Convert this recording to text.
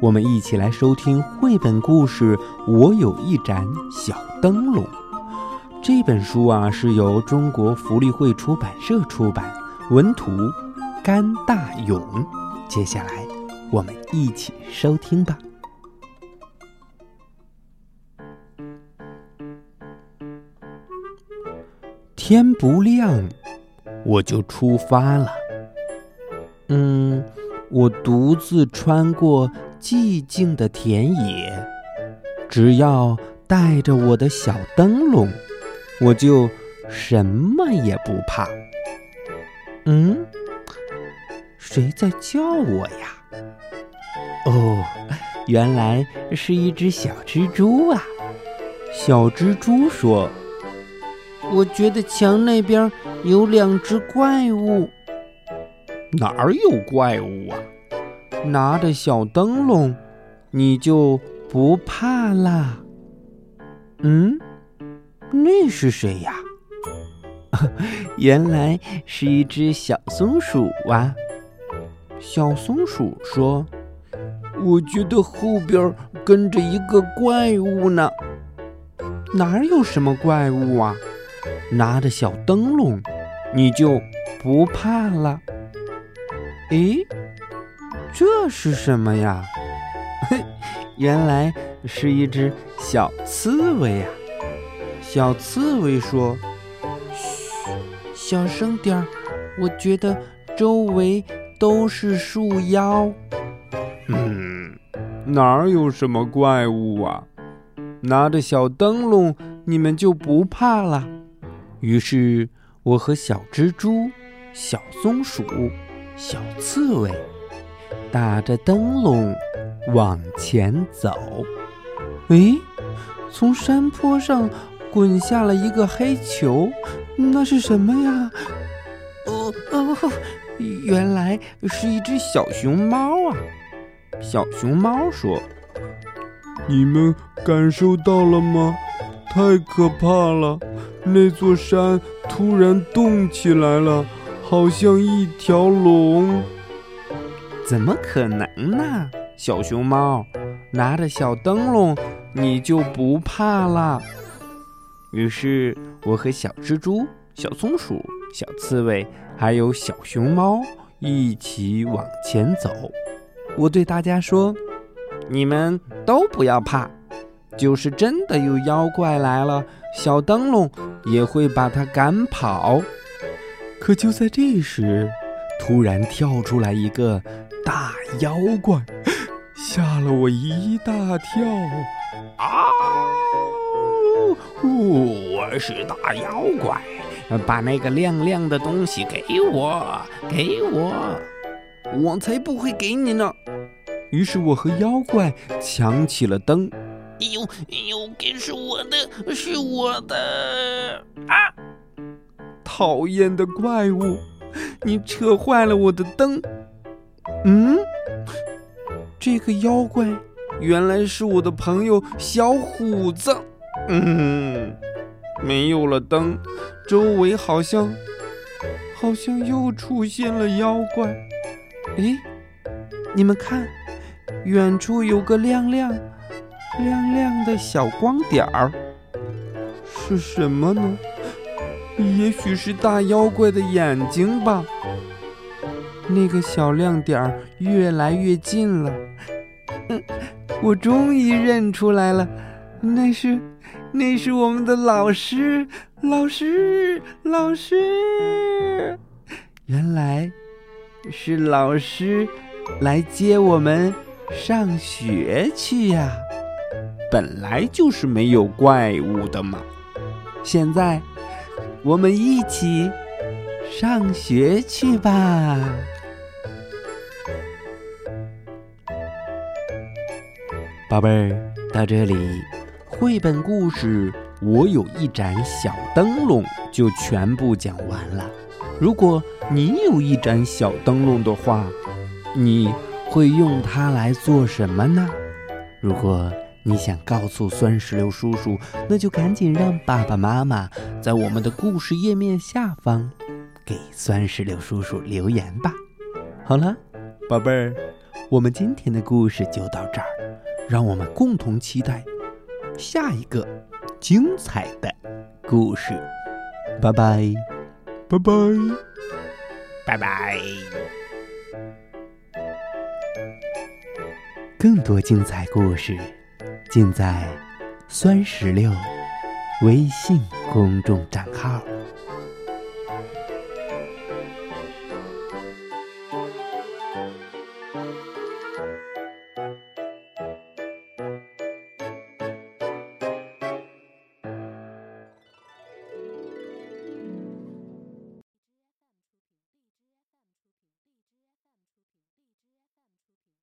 我们一起来收听绘本故事《我有一盏小灯笼》。这本书啊是由中国福利会出版社出版，文图甘大勇。接下来，我们一起收听吧。天不亮，我就出发了。嗯，我独自穿过。寂静的田野，只要带着我的小灯笼，我就什么也不怕。嗯，谁在叫我呀？哦，原来是一只小蜘蛛啊！小蜘蛛说：“我觉得墙那边有两只怪物。”哪儿有怪物啊？拿着小灯笼，你就不怕啦？嗯，那是谁呀？原来是一只小松鼠啊！小松鼠说：“我觉得后边跟着一个怪物呢。哪有什么怪物啊？拿着小灯笼，你就不怕了？诶？”这是什么呀？嘿，原来是一只小刺猬呀！小刺猬说：“嘘，小声点儿，我觉得周围都是树妖。”嗯，哪儿有什么怪物啊？拿着小灯笼，你们就不怕了？于是，我和小蜘蛛、小松鼠、小刺猬。打着灯笼往前走，诶，从山坡上滚下了一个黑球，那是什么呀？哦哦，原来是一只小熊猫啊！小熊猫说：“你们感受到了吗？太可怕了！那座山突然动起来了，好像一条龙。”怎么可能呢？小熊猫拿着小灯笼，你就不怕了？于是，我和小蜘蛛、小松鼠、小刺猬，还有小熊猫一起往前走。我对大家说：“你们都不要怕，就是真的有妖怪来了，小灯笼也会把它赶跑。”可就在这时，突然跳出来一个。大妖怪吓了我一大跳！啊！我是大妖怪，把那个亮亮的东西给我，给我！我才不会给你呢！于是我和妖怪抢起了灯。哎呦哎呦，给是我的，是我的！啊！讨厌的怪物，你扯坏了我的灯！嗯，这个妖怪原来是我的朋友小虎子。嗯，没有了灯，周围好像好像又出现了妖怪。诶，你们看，远处有个亮亮亮亮的小光点儿，是什么呢？也许是大妖怪的眼睛吧。那个小亮点儿越来越近了，我终于认出来了，那是，那是我们的老师，老师，老师，原来是老师来接我们上学去呀。本来就是没有怪物的嘛，现在我们一起上学去吧。宝贝儿，到这里，绘本故事我有一盏小灯笼就全部讲完了。如果你有一盏小灯笼的话，你会用它来做什么呢？如果你想告诉酸石榴叔叔，那就赶紧让爸爸妈妈在我们的故事页面下方给酸石榴叔叔留言吧。好了，宝贝儿，我们今天的故事就到这儿，让我们共同期待下一个精彩的故事。拜拜，拜拜，拜拜。更多精彩故事，尽在酸石榴微信公众账号。